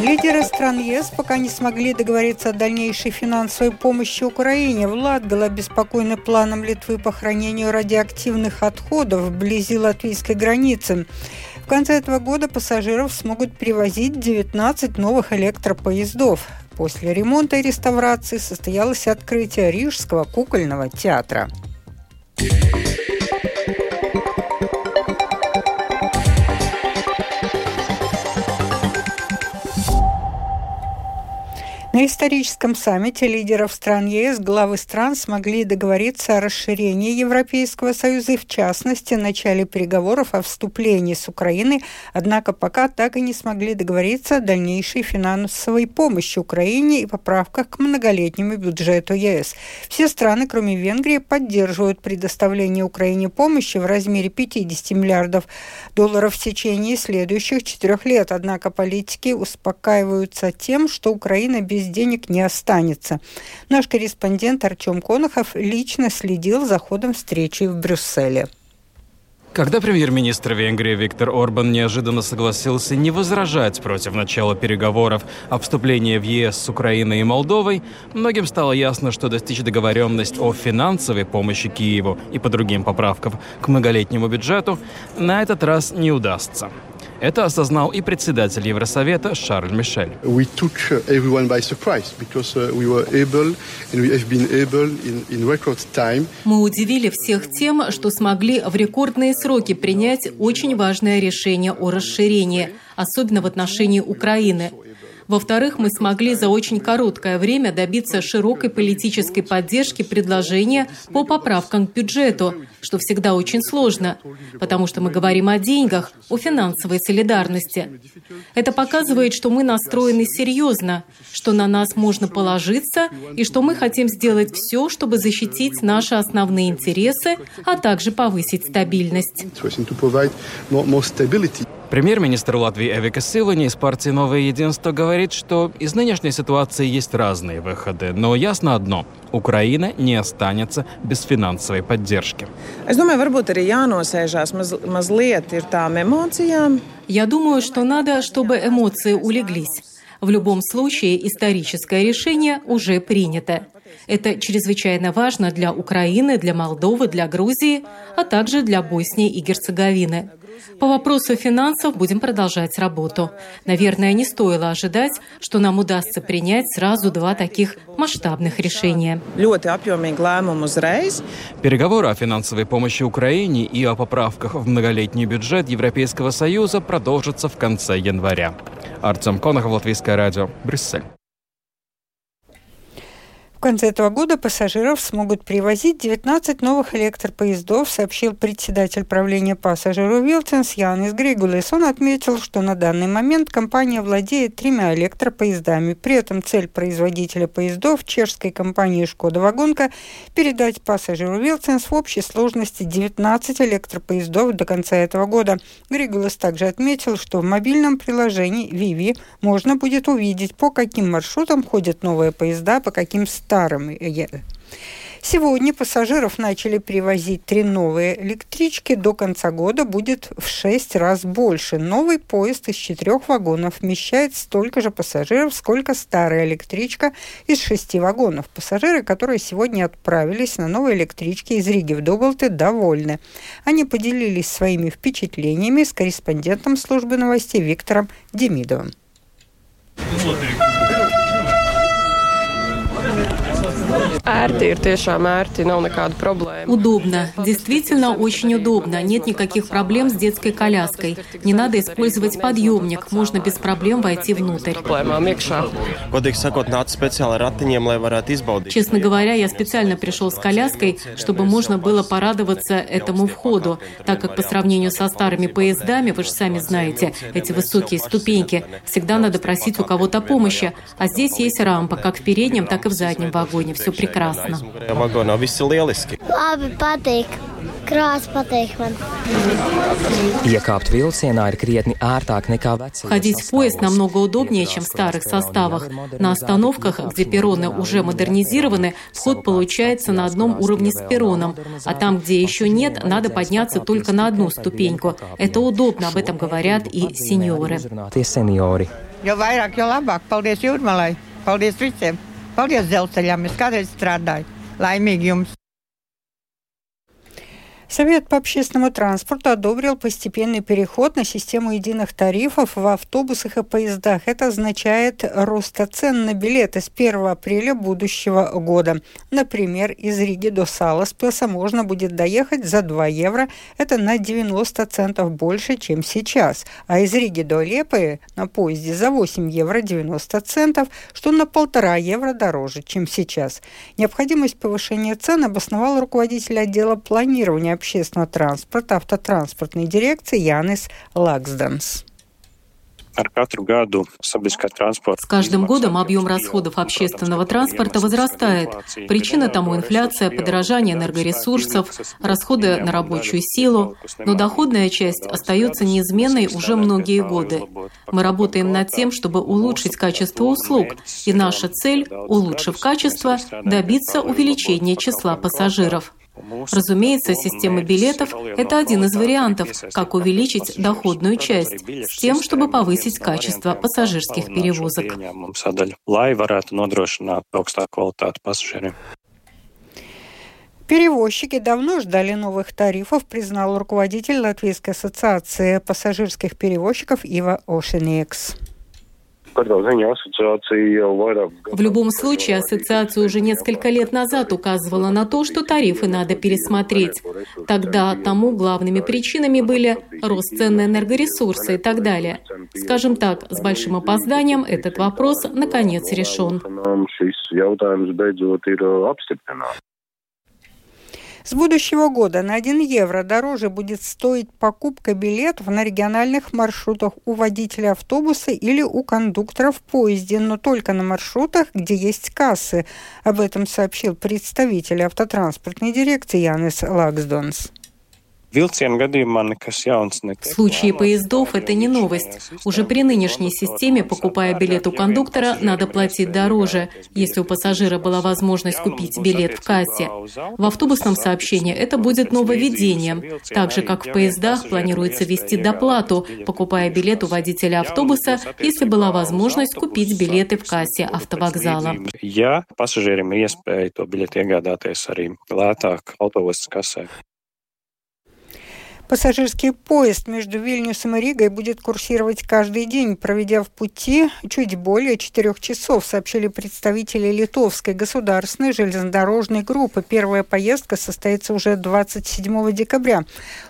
Лидеры стран ЕС пока не смогли договориться о дальнейшей финансовой помощи Украине. Влад был обеспокоен планом Литвы по хранению радиоактивных отходов вблизи латвийской границы. В конце этого года пассажиров смогут привозить 19 новых электропоездов. После ремонта и реставрации состоялось открытие Рижского кукольного театра. На историческом саммите лидеров стран ЕС главы стран смогли договориться о расширении Европейского Союза и, в частности, начале переговоров о вступлении с Украиной, однако пока так и не смогли договориться о дальнейшей финансовой помощи Украине и поправках к многолетнему бюджету ЕС. Все страны, кроме Венгрии, поддерживают предоставление Украине помощи в размере 50 миллиардов долларов в течение следующих четырех лет, однако политики успокаиваются тем, что Украина без денег не останется. Наш корреспондент Артем Конохов лично следил за ходом встречи в Брюсселе. Когда премьер-министр Венгрии Виктор Орбан неожиданно согласился не возражать против начала переговоров о вступлении в ЕС с Украиной и Молдовой, многим стало ясно, что достичь договоренность о финансовой помощи Киеву и по другим поправкам к многолетнему бюджету на этот раз не удастся. Это осознал и председатель Евросовета Шарль Мишель. Uh, uh, Мы удивили всех тем, что смогли в рекордные сроки принять очень важное решение о расширении, особенно в отношении Украины. Во-вторых, мы смогли за очень короткое время добиться широкой политической поддержки предложения по поправкам к бюджету, что всегда очень сложно, потому что мы говорим о деньгах, о финансовой солидарности. Это показывает, что мы настроены серьезно, что на нас можно положиться и что мы хотим сделать все, чтобы защитить наши основные интересы, а также повысить стабильность. Премьер-министр Латвии Эвика Силани из партии «Новое единство» говорит, что из нынешней ситуации есть разные выходы, но ясно одно – Украина не останется без финансовой поддержки. Я думаю, что надо, чтобы эмоции улеглись. В любом случае, историческое решение уже принято. Это чрезвычайно важно для Украины, для Молдовы, для Грузии, а также для Боснии и Герцеговины. По вопросу финансов будем продолжать работу. Наверное, не стоило ожидать, что нам удастся принять сразу два таких масштабных решения. Переговоры о финансовой помощи Украине и о поправках в многолетний бюджет Европейского Союза продолжатся в конце января. Артем Конохов, Латвийское радио, Брюссель. В конце этого года пассажиров смогут привозить 19 новых электропоездов, сообщил председатель правления пассажиру Вилтенс Янис Григулес. Он отметил, что на данный момент компания владеет тремя электропоездами. При этом цель производителя поездов чешской компании «Шкода Вагонка» передать пассажиру Вилтенс в общей сложности 19 электропоездов до конца этого года. Григулес также отметил, что в мобильном приложении Vivi можно будет увидеть, по каким маршрутам ходят новые поезда, по каким старым. Сегодня пассажиров начали привозить три новые электрички. До конца года будет в шесть раз больше. Новый поезд из четырех вагонов вмещает столько же пассажиров, сколько старая электричка из шести вагонов. Пассажиры, которые сегодня отправились на новой электричке из Риги в Доболты, довольны. Они поделились своими впечатлениями с корреспондентом службы новостей Виктором Демидовым. Ērti ir tiešām ērti, nav nekāda problēma. Удобно, действительно очень удобно. Нет никаких проблем с детской коляской. Не надо использовать подъемник, можно без проблем войти внутрь. Честно говоря, я специально пришел с коляской, чтобы можно было порадоваться этому входу, так как по сравнению со старыми поездами, вы же сами знаете, эти высокие ступеньки, всегда надо просить у кого-то помощи, а здесь есть рампа, как в переднем, так и в заднем вагоне. Все прекрасно. Labi, patīk. Krāsa patīk man. Iekāpt vilcienā ir krietni ērtāk nekā vecajā Ходить в поезд намного удобнее, чем в старых составах. На остановках, где перроны уже модернизированы, вход получается на одном уровне с перроном, а там, где еще нет, надо подняться только на одну ступеньку. Это удобно, об этом говорят и сеньоры. Jo vairāk, jo labāk. Paldies jūrmalai. Paldies visiem. Paldies dzelzceļam. Es kādreiz strādāju. Laimīgi jums! Совет по общественному транспорту одобрил постепенный переход на систему единых тарифов в автобусах и поездах. Это означает рост цен на билеты с 1 апреля будущего года. Например, из Риги до Саласпилса можно будет доехать за 2 евро. Это на 90 центов больше, чем сейчас. А из Риги до Лиепаи на поезде за 8 евро 90 центов, что на полтора евро дороже, чем сейчас. Необходимость повышения цен обосновал руководитель отдела планирования общественного транспорта автотранспортной дирекции Янис Лаксданс. С каждым годом объем расходов общественного транспорта возрастает. Причина тому инфляция, подорожание энергоресурсов, расходы на рабочую силу, но доходная часть остается неизменной уже многие годы. Мы работаем над тем, чтобы улучшить качество услуг, и наша цель, улучшив качество, добиться увеличения числа пассажиров. Разумеется, система билетов – это один из вариантов, как увеличить доходную часть, с тем, чтобы повысить качество пассажирских перевозок. Перевозчики давно ждали новых тарифов, признал руководитель Латвийской ассоциации пассажирских перевозчиков Ива Ошенекс. В любом случае, ассоциация уже несколько лет назад указывала на то, что тарифы надо пересмотреть. Тогда тому главными причинами были рост цен на энергоресурсы и так далее. Скажем так, с большим опозданием этот вопрос наконец решен. С будущего года на 1 евро дороже будет стоить покупка билетов на региональных маршрутах у водителя автобуса или у кондуктора в поезде, но только на маршрутах, где есть кассы. Об этом сообщил представитель автотранспортной дирекции Янис Лаксдонс. В случае поездов это не новость. Уже при нынешней системе, покупая билет у кондуктора, надо платить дороже, если у пассажира была возможность купить билет в кассе. В автобусном сообщении это будет нововведением. Так же, как в поездах, планируется ввести доплату, покупая билет у водителя автобуса, если была возможность купить билеты в кассе автовокзала. Pasažieriem ir iespēja to biļeti iegādāties arī lētāk autobusas kasē. Пассажирский поезд между Вильнюсом и Ригой будет курсировать каждый день, проведя в пути чуть более четырех часов, сообщили представители Литовской государственной железнодорожной группы. Первая поездка состоится уже 27 декабря.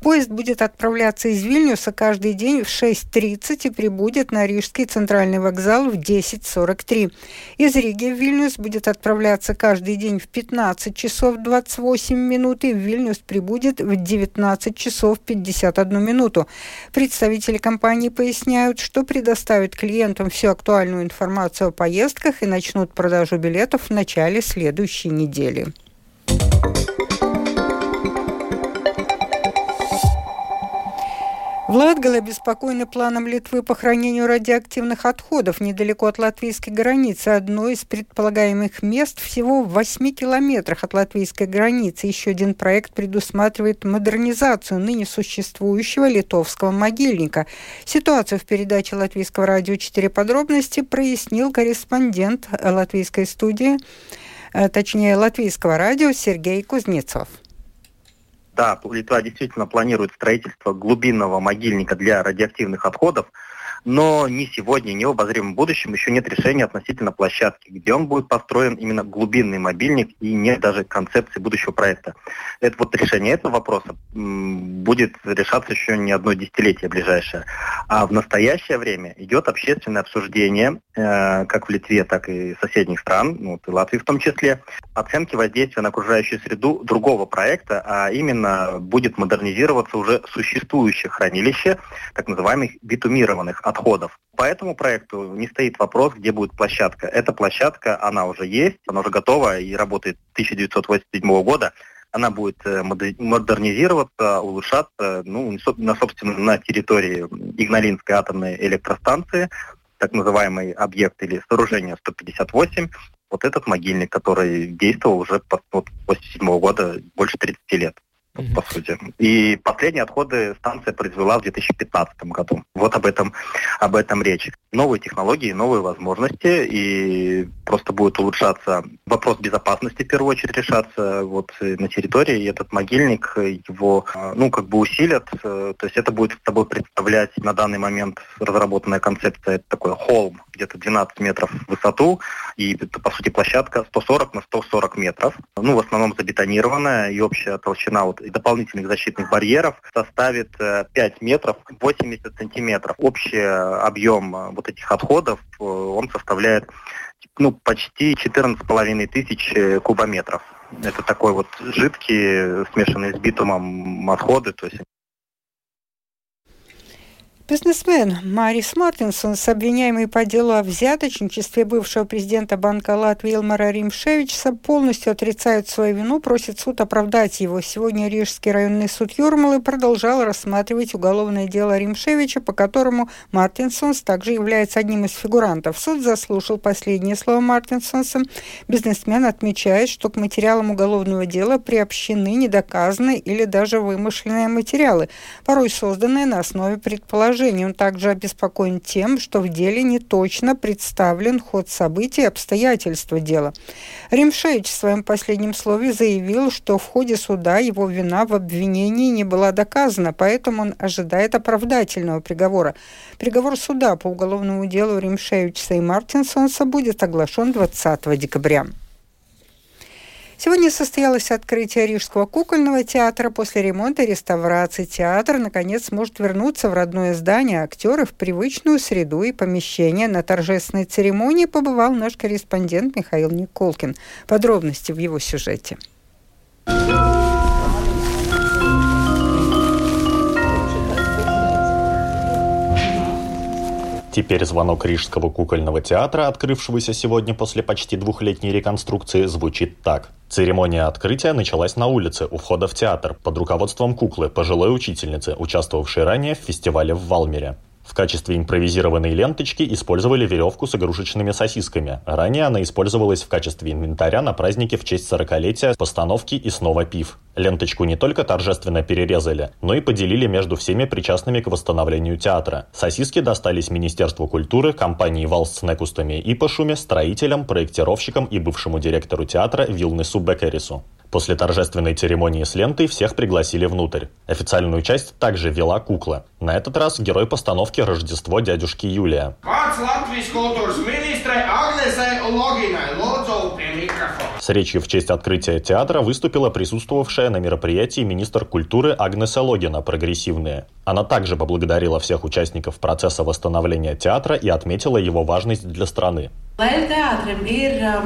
Поезд будет отправляться из Вильнюса каждый день в 6.30 и прибудет на Рижский центральный вокзал в 10.43. Из Риги в Вильнюс будет отправляться каждый день в 15 часов 28 минут и в Вильнюс прибудет в 19 часов 51 минуту. Представители компании поясняют, что предоставят клиентам всю актуальную информацию о поездках и начнут продажу билетов в начале следующей недели. В Латгале обеспокоены планом Литвы по хранению радиоактивных отходов недалеко от латвийской границы. Одно из предполагаемых мест всего в 8 километрах от латвийской границы. Еще один проект предусматривает модернизацию ныне существующего литовского могильника. Ситуацию в передаче Латвийского радио «4 подробности» прояснил корреспондент латвийской студии, э, точнее латвийского радио Сергей Кузнецов. Да, Литва действительно планирует строительство глубинного могильника для радиоактивных отходов но ни сегодня, ни в обозримом будущем еще нет решения относительно площадки, где он будет построен именно глубинный мобильник и нет даже концепции будущего проекта. Это вот решение этого вопроса будет решаться еще не одно десятилетие ближайшее. А в настоящее время идет общественное обсуждение, э, как в Литве, так и соседних стран, ну, и Латвии в том числе, оценки воздействия на окружающую среду другого проекта, а именно будет модернизироваться уже существующее хранилище так называемых битумированных отходов. По этому проекту не стоит вопрос, где будет площадка. Эта площадка, она уже есть, она уже готова и работает с 1987 года. Она будет э, модернизироваться, улучшаться, ну, на, собственно, на территории Игналинской атомной электростанции, так называемый объект или сооружение 158, вот этот могильник, который действовал уже после 1987 года больше 30 лет. По сути. И последние отходы станция произвела в 2015 году. Вот об этом, об этом речь. Новые технологии, новые возможности, и просто будет улучшаться вопрос безопасности, в первую очередь, решаться вот на территории. И этот могильник, его, ну, как бы усилят. То есть это будет с собой представлять на данный момент разработанная концепция, это такой холм, где-то 12 метров в высоту, и это, по сути, площадка 140 на 140 метров. Ну, в основном забетонированная, и общая толщина вот дополнительных защитных барьеров составит 5 э, метров 80 сантиметров. Общий объем э, вот этих отходов, э, он составляет ну, почти 14,5 тысяч кубометров. Это такой вот жидкий, смешанный с битумом отходы, то есть Бизнесмен Марис Мартинсонс, обвиняемый по делу о взяточничестве бывшего президента Банка Латвии Илмара Римшевича, полностью отрицает свою вину, просит суд оправдать его. Сегодня Рижский районный суд Юрмалы продолжал рассматривать уголовное дело Римшевича, по которому Мартинсонс также является одним из фигурантов. Суд заслушал последнее слово Мартинсонса. Бизнесмен отмечает, что к материалам уголовного дела приобщены недоказанные или даже вымышленные материалы, порой созданные на основе предположений положении. Он также обеспокоен тем, что в деле не точно представлен ход событий и обстоятельства дела. Римшевич в своем последнем слове заявил, что в ходе суда его вина в обвинении не была доказана, поэтому он ожидает оправдательного приговора. Приговор суда по уголовному делу Римшевича и Мартинсонса будет оглашен 20 декабря. Сегодня состоялось открытие Рижского кукольного театра. После ремонта и реставрации театр наконец сможет вернуться в родное здание актеры в привычную среду и помещение. На торжественной церемонии побывал наш корреспондент Михаил Николкин. Подробности в его сюжете. Теперь звонок Рижского кукольного театра, открывшегося сегодня после почти двухлетней реконструкции, звучит так. Церемония открытия началась на улице у входа в театр под руководством куклы, пожилой учительницы, участвовавшей ранее в фестивале в Валмере. В качестве импровизированной ленточки использовали веревку с игрушечными сосисками. Ранее она использовалась в качестве инвентаря на празднике в честь 40-летия постановки «И снова пив». Ленточку не только торжественно перерезали, но и поделили между всеми причастными к восстановлению театра. Сосиски достались Министерству культуры, компании «Валс» с Некустами и Пашуме, строителям, проектировщикам и бывшему директору театра Вилнесу Беккерису. После торжественной церемонии с лентой всех пригласили внутрь. Официальную часть также вела кукла. На этот раз герой постановки «Рождество дядюшки Юлия». С речью в честь открытия театра выступила присутствовавшая на мероприятии министр культуры Агнеса Логина «Прогрессивные». Она также поблагодарила всех участников процесса восстановления театра и отметила его важность для страны.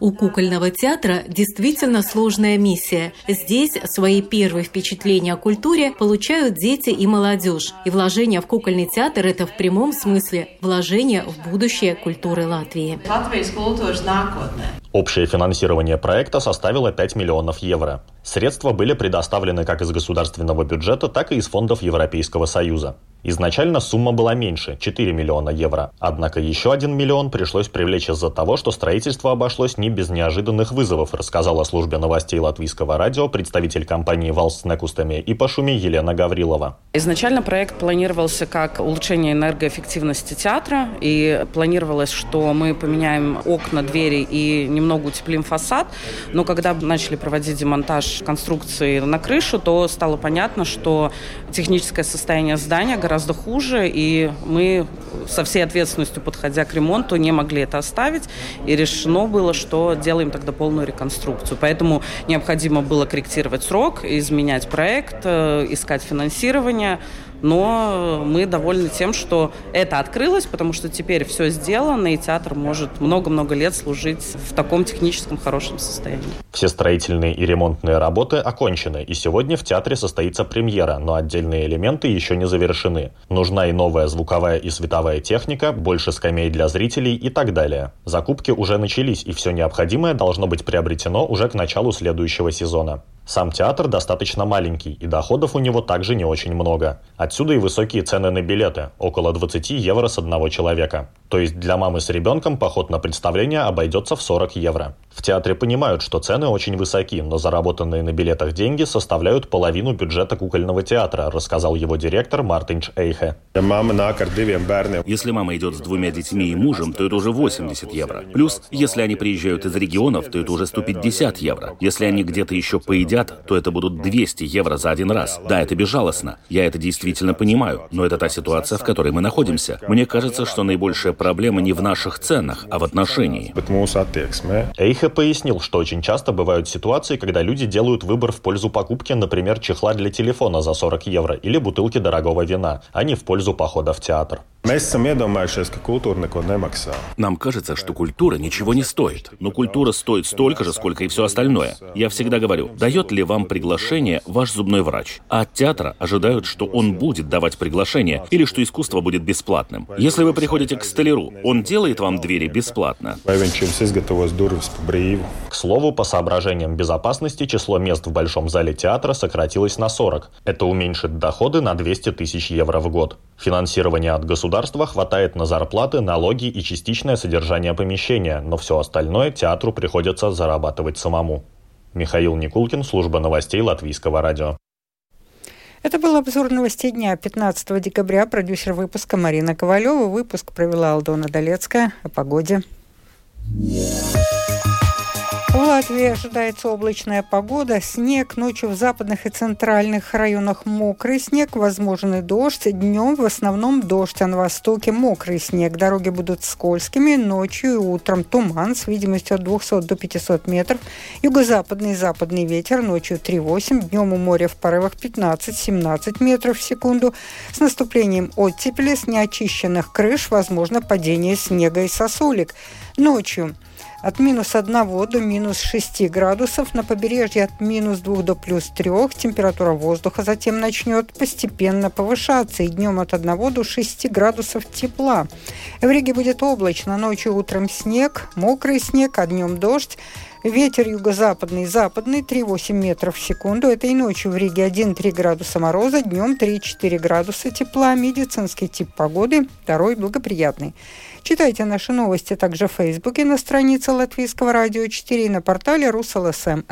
У кукольного театра действительно сложная миссия. Здесь свои первые впечатления о культуре получают дети и молодежь. И вложение в кукольный театр – это в прямом смысле вложение в будущее культуры Латвии. Общее финансирование проекта составило 5 миллионов евро. Средства были предоставлены как из государственного бюджета, так и из фондов Европейского Союза. Изначально сумма была меньше – 4 миллиона евро. Однако еще 1 миллион пришлось привлечь из-за того, что строительство обошлось не без неожиданных вызовов, рассказала службе новостей латвийского радио представитель компании «Валс с Некустами» и Пашуми Елена Гаврилова. Изначально проект планировался как улучшение энергоэффективности театра, и планировалось, что мы поменяем окна, двери и немного утеплим фасад, но когда начали проводить демонтаж конструкции на крышу, то стало понятно, что техническое состояние здания гораздо хуже, и мы со всей ответственностью, подходя к ремонту, не могли это оставить, и решено было, что делаем тогда полную реконструкцию. Поэтому необходимо было корректировать срок, изменять проект, э, искать финансирование, но мы довольны тем, что это открылось, потому что теперь все сделано, и театр может много-много лет служить в таком техническом хорошем состоянии. Все строительные и ремонтные работы окончены, и сегодня в театре состоится премьера, но отдельные элементы еще не завершены. Нужна и новая звуковая и световая техника, больше скамей для зрителей и так далее. Закупки уже начались, и все необходимое должно быть приобретено уже к началу следующего сезона. Сам театр достаточно маленький, и доходов у него также не очень много. Отсюда и высокие цены на билеты – около 20 евро с одного человека. То есть для мамы с ребенком поход на представление обойдется в 40 евро. В театре понимают, что цены очень высоки, но заработанные на билетах деньги составляют половину бюджета кукольного театра, рассказал его директор Мартинч Эйхе. Если мама идет с двумя детьми и мужем, то это уже 80 евро. Плюс, если они приезжают из регионов, то это уже 150 евро. Если они где-то еще поедят, то это будут 200 евро за один раз. Да, это безжалостно. Я это действительно понимаю. Но это та ситуация, в которой мы находимся. Мне кажется, что наибольшая проблема не в наших ценах, а в отношении. Эйхе пояснил, что очень часто бывают ситуации, когда люди делают выбор в пользу покупки, например, чехла для телефона за 40 евро или бутылки дорогого вина, а не в пользу похода в театр. Нам кажется, что культура ничего не стоит. Но культура стоит столько же, сколько и все остальное. Я всегда говорю, дает ли вам приглашение ваш зубной врач? А от театра ожидают, что он будет давать приглашение или что искусство будет бесплатным. Если вы приходите к столяру, он делает вам двери бесплатно. К слову, по соображениям безопасности, число мест в Большом зале театра сократилось на 40. Это уменьшит доходы на 200 тысяч евро в год. Финансирование от государства хватает на зарплаты, налоги и частичное содержание помещения, но все остальное театру приходится зарабатывать самому. Михаил Никулкин, служба новостей Латвийского радио. Это был обзор новостей дня 15 декабря. Продюсер выпуска Марина Ковалева. Выпуск провела Алдона Долецкая. О погоде. Yeah. В Латвии ожидается облачная погода, снег, ночью в западных и центральных районах мокрый снег, возможен дождь, днем в основном дождь, а на востоке мокрый снег. Дороги будут скользкими, ночью и утром туман с видимостью от 200 до 500 метров, юго-западный и западный ветер, ночью 3,8, днем у моря в порывах 15-17 метров в секунду. С наступлением оттепели с неочищенных крыш возможно падение снега и сосулек. Ночью от минус 1 до минус 6 градусов, на побережье от минус 2 до плюс 3. Температура воздуха затем начнет постепенно повышаться, и днем от 1 до 6 градусов тепла. В Риге будет облачно, ночью утром снег, мокрый снег, а днем дождь. Ветер юго-западный, западный 3,8 метров в секунду. Этой ночью в Риге 1-3 градуса мороза, днем 3-4 градуса тепла. Медицинский тип погоды, второй благоприятный. Читайте наши новости также в Фейсбуке на странице Латвийского радио 4 и на портале РусЛСМ.